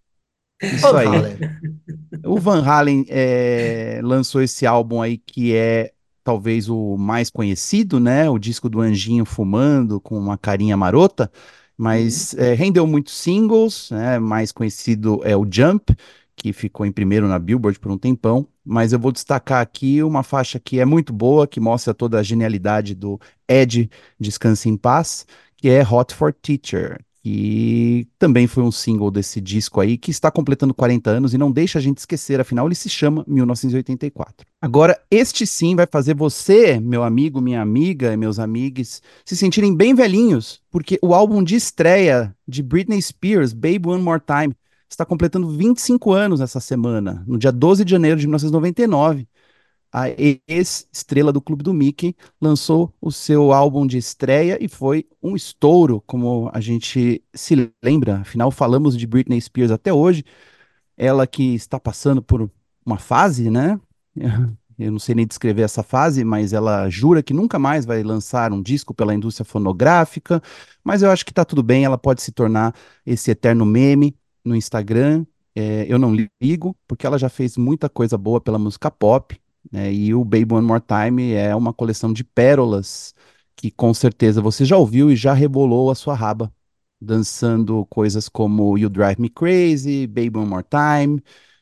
Isso Van aí. Halen. O Van Halen é, lançou esse álbum aí que é talvez o mais conhecido, né? O disco do Anjinho fumando com uma carinha marota, mas é, rendeu muitos singles, né? Mais conhecido é o Jump, que ficou em primeiro na Billboard por um tempão. Mas eu vou destacar aqui uma faixa que é muito boa, que mostra toda a genialidade do Ed Descanse em Paz, que é Hot for Teacher, que também foi um single desse disco aí, que está completando 40 anos e não deixa a gente esquecer, afinal ele se chama 1984. Agora, este sim vai fazer você, meu amigo, minha amiga e meus amigos, se sentirem bem velhinhos, porque o álbum de estreia de Britney Spears, Baby One More Time, está completando 25 anos essa semana, no dia 12 de janeiro de 1999 a ex-estrela do Clube do Mickey, lançou o seu álbum de estreia e foi um estouro, como a gente se lembra. Afinal, falamos de Britney Spears até hoje. Ela que está passando por uma fase, né? Eu não sei nem descrever essa fase, mas ela jura que nunca mais vai lançar um disco pela indústria fonográfica. Mas eu acho que tá tudo bem, ela pode se tornar esse eterno meme no Instagram. É, eu não ligo, porque ela já fez muita coisa boa pela música pop. Né? e o Baby One More Time é uma coleção de pérolas que com certeza você já ouviu e já rebolou a sua raba, dançando coisas como You Drive Me Crazy, Baby One More Time,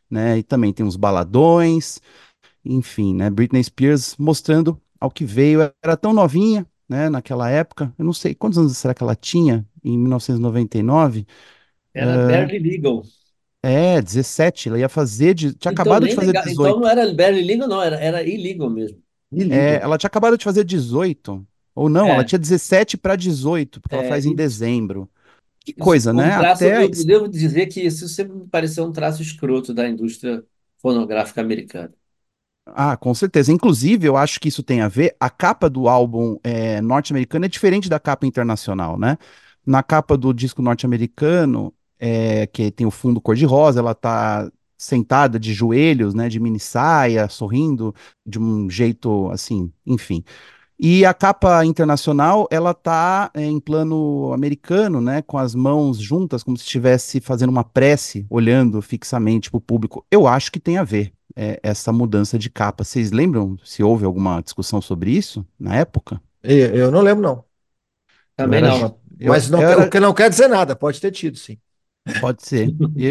né? E também tem uns baladões, enfim, né? Britney Spears mostrando ao que veio, era tão novinha, né? Naquela época, eu não sei quantos anos será que ela tinha em 1999. Era Barely Legal. É, 17. Ela ia fazer. De, tinha Então, acabado de nem fazer legal. Então 18. não era Barely Legal, não, era, era illegal mesmo. É, Illegal. ela tinha acabado de fazer 18. Ou não, ela É, tinha 17 para 18, porque ela é, faz em dezembro. Que Isso coisa, um né? traço, Até. eu devo dizer que isso sempre me pareceu um traço escroto da indústria fonográfica americana. Ah, com certeza. Inclusive, eu acho que isso tem a ver. A capa do álbum é, norte-americano é diferente da capa internacional, né? Na capa do disco norte-americano, é, que tem o fundo cor-de-rosa, ela tá sentada de joelhos, né? De mini saia, sorrindo de um jeito assim, enfim. E a capa internacional, ela tá é, em plano americano, né, com as mãos juntas, como se estivesse fazendo uma prece, olhando fixamente para o público. Eu acho que tem a ver é, essa mudança de capa. Vocês lembram se houve alguma discussão sobre isso na época? Eu, não lembro, não. Também era, não. Mas não, eu quer- o era, que não quer dizer nada, pode ter tido, sim. Pode ser. E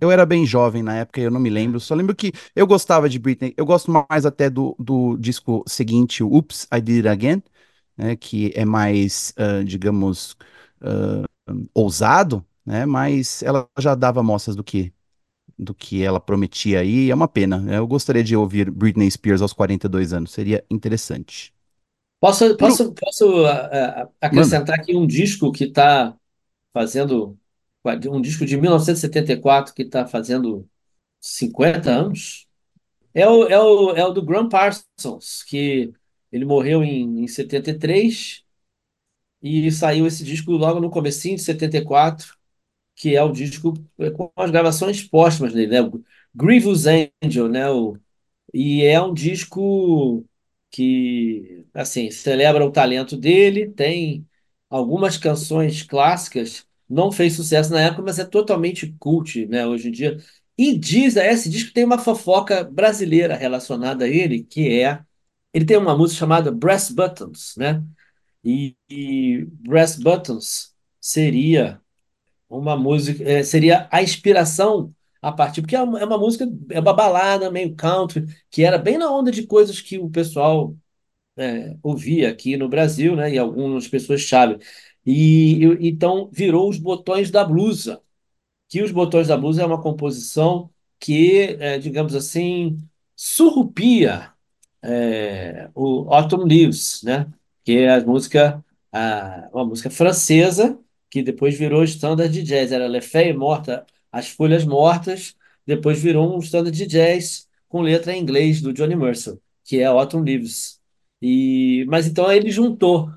Eu era bem jovem na época, eu não me lembro. Só lembro que eu gostava de Britney. Eu gosto mais até do, do disco seguinte, Oops, I Did It Again, né, que é mais, ah, digamos, ah, ousado, né, mas ela já dava mostras do que, do que ela prometia aí. É uma pena. Eu gostaria de ouvir Britney Spears aos 42 anos, seria interessante. Posso, posso, posso ah, acrescentar aqui um disco que está fazendo, um disco de 1974 que está fazendo 50 anos? É o, é o, é o do Graham Parsons, que ele morreu em, em 73 e saiu esse disco logo no comecinho de 74, que é o disco é, com as gravações póstumas dele, né? O Grievous Angel, né? O, e é um disco que, assim, celebra o talento dele, tem algumas canções clássicas, não fez sucesso na época, mas é totalmente cult, né, hoje em dia. E diz, esse disco tem uma fofoca brasileira relacionada a ele, que é, ele tem uma música chamada Brass Buttons, né? E, e Brass Buttons seria uma música, eh, seria a inspiração a partir, porque é uma, é uma música, é uma balada meio country, que era bem na onda de coisas que o pessoal eh, ouvia aqui no Brasil, né? E algumas pessoas sabem. E, então virou os botões da blusa, que os botões da blusa é uma composição que, eh, digamos assim, surrupia é, o Autumn Leaves, né? Que é a música, a, uma música francesa que depois virou standard de jazz. Era Le Feuille Morta, As Folhas Mortas, depois virou um standard de jazz com letra em inglês do Johnny Mercer, que é Autumn Leaves. E, mas então ele juntou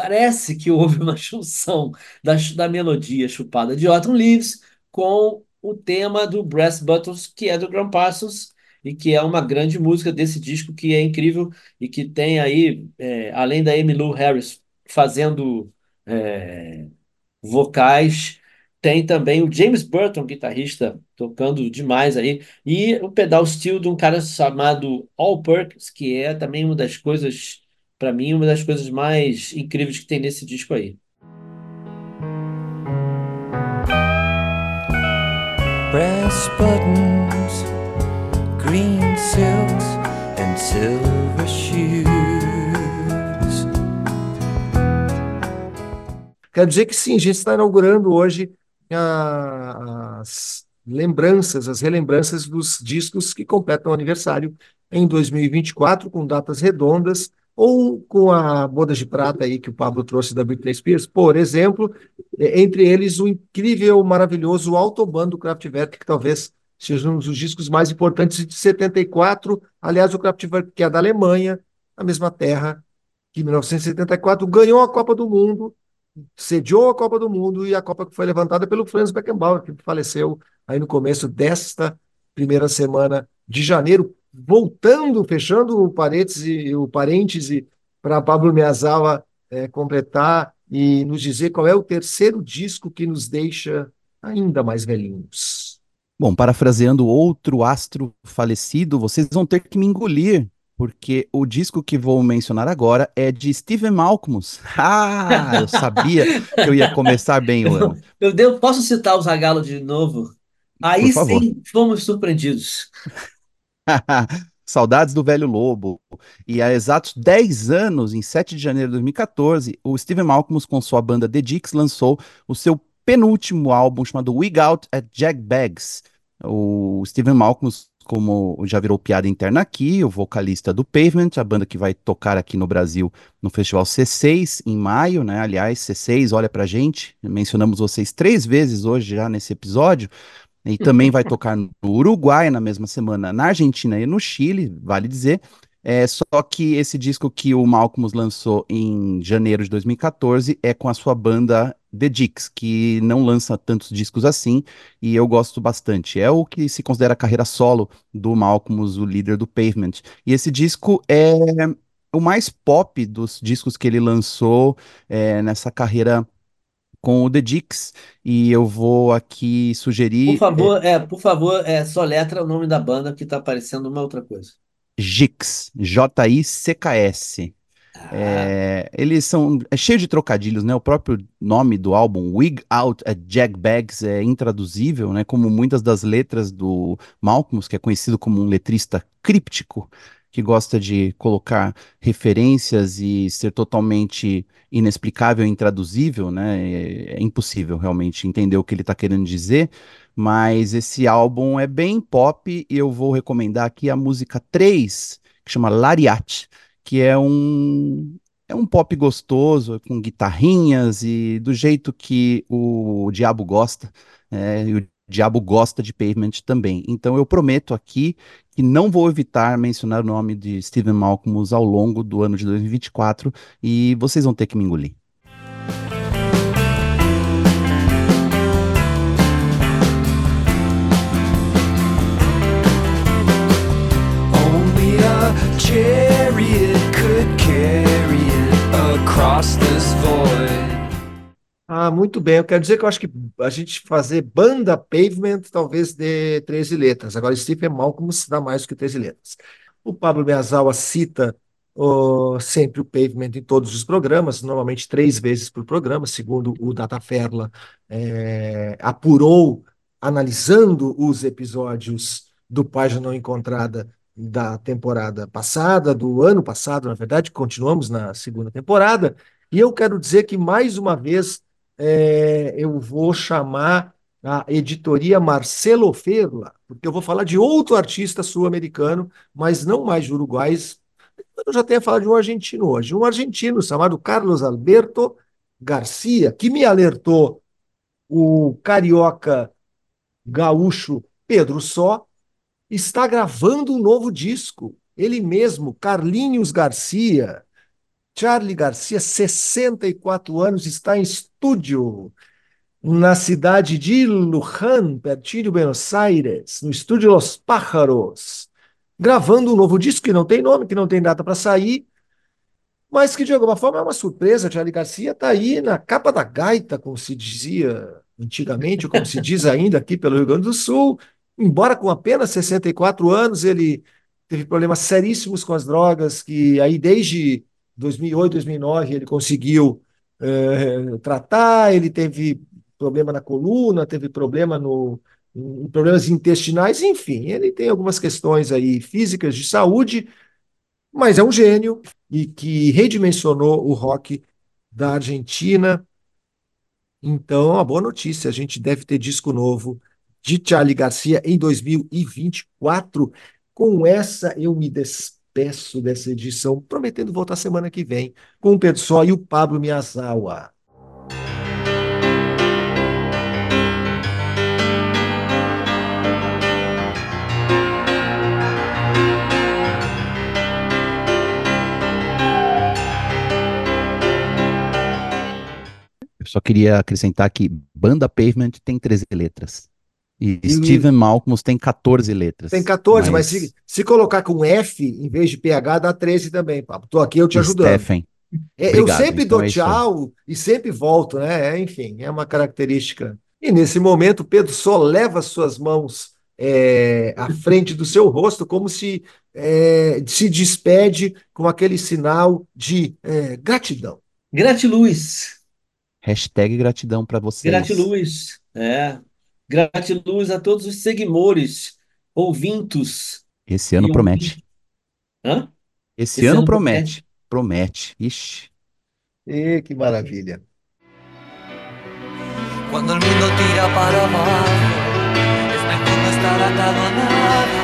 Parece que houve uma junção da, da melodia chupada de Autumn Leaves com o tema do Brass Buttons, que é do Graham Parsons, e que é uma grande música desse disco que é incrível e que tem aí, é, além da Emmylou Harris fazendo é, vocais, tem também o James Burton, guitarrista, tocando demais aí, e o pedal steel de um cara chamado Al Perkins, que é também uma das coisas, para mim, uma das coisas mais incríveis que tem nesse disco aí. brass buttons, green silks, and silver shoes. Quero dizer que sim, a gente está inaugurando hoje as lembranças, as relembranças dos discos que completam o aniversário em 2024, com datas redondas, ou com a boda de prata aí que o Pablo trouxe da Britney Spears, por exemplo, eh, entre eles o incrível, maravilhoso Autobahn do Kraftwerk, que talvez seja um dos discos mais importantes de 74. Aliás, o Kraftwerk, que é da Alemanha, a mesma terra que em 1974 ganhou a Copa do Mundo, sediou a Copa do Mundo e a Copa que foi levantada pelo Franz Beckenbauer, que faleceu aí no começo desta primeira semana de janeiro, voltando, fechando o parêntese, o parêntese para Pablo Miyazawa eh, completar e nos dizer qual é o terceiro disco que nos deixa ainda mais velhinhos. Bom, parafraseando outro astro falecido, vocês vão ter que me engolir, porque o disco que vou mencionar agora é de Steven Malcolmus. Ah, eu sabia que eu ia começar bem o ano. Meu Deus, posso citar o Zagalo de novo? Aí sim fomos surpreendidos. Saudades do Velho Lobo. E há exatos 10 anos, em 7 de janeiro de 2014, o Steven Malcolmus, com sua banda The Dicks, lançou o seu penúltimo álbum chamado Wig Out at Jag Bags. O Steven Malcolm, como já virou piada interna aqui, o vocalista do Pavement, a banda que vai tocar aqui no Brasil no Festival C6 em maio, né? Aliás, C6, olha pra gente, mencionamos vocês três vezes hoje já nesse episódio. E também vai tocar no Uruguai na mesma semana, na Argentina e no Chile, vale dizer. É, só que esse disco que o Malcolm lançou em janeiro de 2014 é com a sua banda The Dicks, que não lança tantos discos assim, e eu gosto bastante. É o que se considera a carreira solo do Malcolm, o líder do Pavement. E esse disco é o mais pop dos discos que ele lançou é, nessa carreira com o The Dicks, e eu vou aqui sugerir... Por favor, é, por favor, é, soletra o nome da banda que tá aparecendo uma outra coisa. Jicks, J-I-C-K-S. Ah, É, eles são é cheio de trocadilhos, né? O próprio nome do álbum, Wig Out at Jag Bags, é intraduzível, né? Como muitas das letras do Malcolm, que é conhecido como um letrista críptico, que gosta de colocar referências e ser totalmente inexplicável e intraduzível, né? É, é impossível realmente entender o que ele está querendo dizer. Mas esse álbum é bem pop e eu vou recomendar aqui a música 3, que chama Lariat que é um é um pop gostoso, com guitarrinhas e do jeito que o diabo gosta, é, e o diabo gosta de Pavement também. Então eu prometo aqui não vou evitar mencionar o nome de Steven Malcolm ao longo do ano de 2024 e vocês vão ter que me engolir. Muito bem. Eu quero dizer que eu acho que a gente fazer banda Pavement talvez dê 13 letras. Agora, Stephen Malcolm se dá mais do que 13 letras. O Pablo Meazawa cita ó, sempre o Pavement em todos os programas, normalmente três vezes por programa, segundo o Dataferla eh, apurou, analisando os episódios do Página Não Encontrada da temporada passada, do ano passado, na verdade, continuamos na segunda temporada. E eu quero dizer que, mais uma vez, é, eu vou chamar a editoria Marcelo Ferla, porque eu vou falar de outro artista sul-americano, mas não mais de uruguais. Eu já tenho falado de um argentino hoje, um argentino chamado Carlos Alberto Garcia, que me alertou o carioca gaúcho Pedro Só, está gravando um novo disco. Ele mesmo, Carlinhos Garcia, Charlie Garcia, 64 anos, está em estúdio na cidade de Luján, pertinho de Buenos Aires, no estúdio Los Pájaros, gravando um novo disco que não tem nome, que não tem data para sair, mas que de alguma forma é uma surpresa. Charlie Garcia está aí na capa da gaita, como se dizia antigamente, ou como se diz ainda aqui pelo Rio Grande do Sul. Embora com apenas 64 anos, ele teve problemas seríssimos com as drogas, que aí desde 2008, 2009 ele conseguiu eh, tratar, ele teve problema na coluna, teve problema no em problemas intestinais, enfim, ele tem algumas questões aí físicas de saúde, mas é um gênio e que redimensionou o rock da Argentina. Então, uma boa notícia, a gente deve ter disco novo de Charlie Garcia em 2024. Com essa, eu me despeço dessa edição, prometendo voltar semana que vem com o Pedro Só e o Pablo Miyazawa. Eu só queria acrescentar que Banda Pavement tem 13 letras. E E- Steven Malcolm tem 14 letras. Tem 14, mas, se, se colocar com F em vez de PH, dá 13 também, Pablo. Estou aqui eu te ajudando. Stephen. É, eu sempre então dou é tchau e sempre volto, né? É, enfim, é uma característica. E nesse momento, Pedro só leva suas mãos é, à frente do seu rosto, como se é, se despede com aquele sinal de é, gratidão. Gratiluz. Hashtag gratidão para vocês. Gratiluz. É. Gratiluz a todos os seguidores, ouvintos. Esse ano promete. Hã? Esse, Esse ano ano promete. Promete. Ixi. E que maravilha. Cuando el mundo tira para abajo, es mejor no estar atado a nada.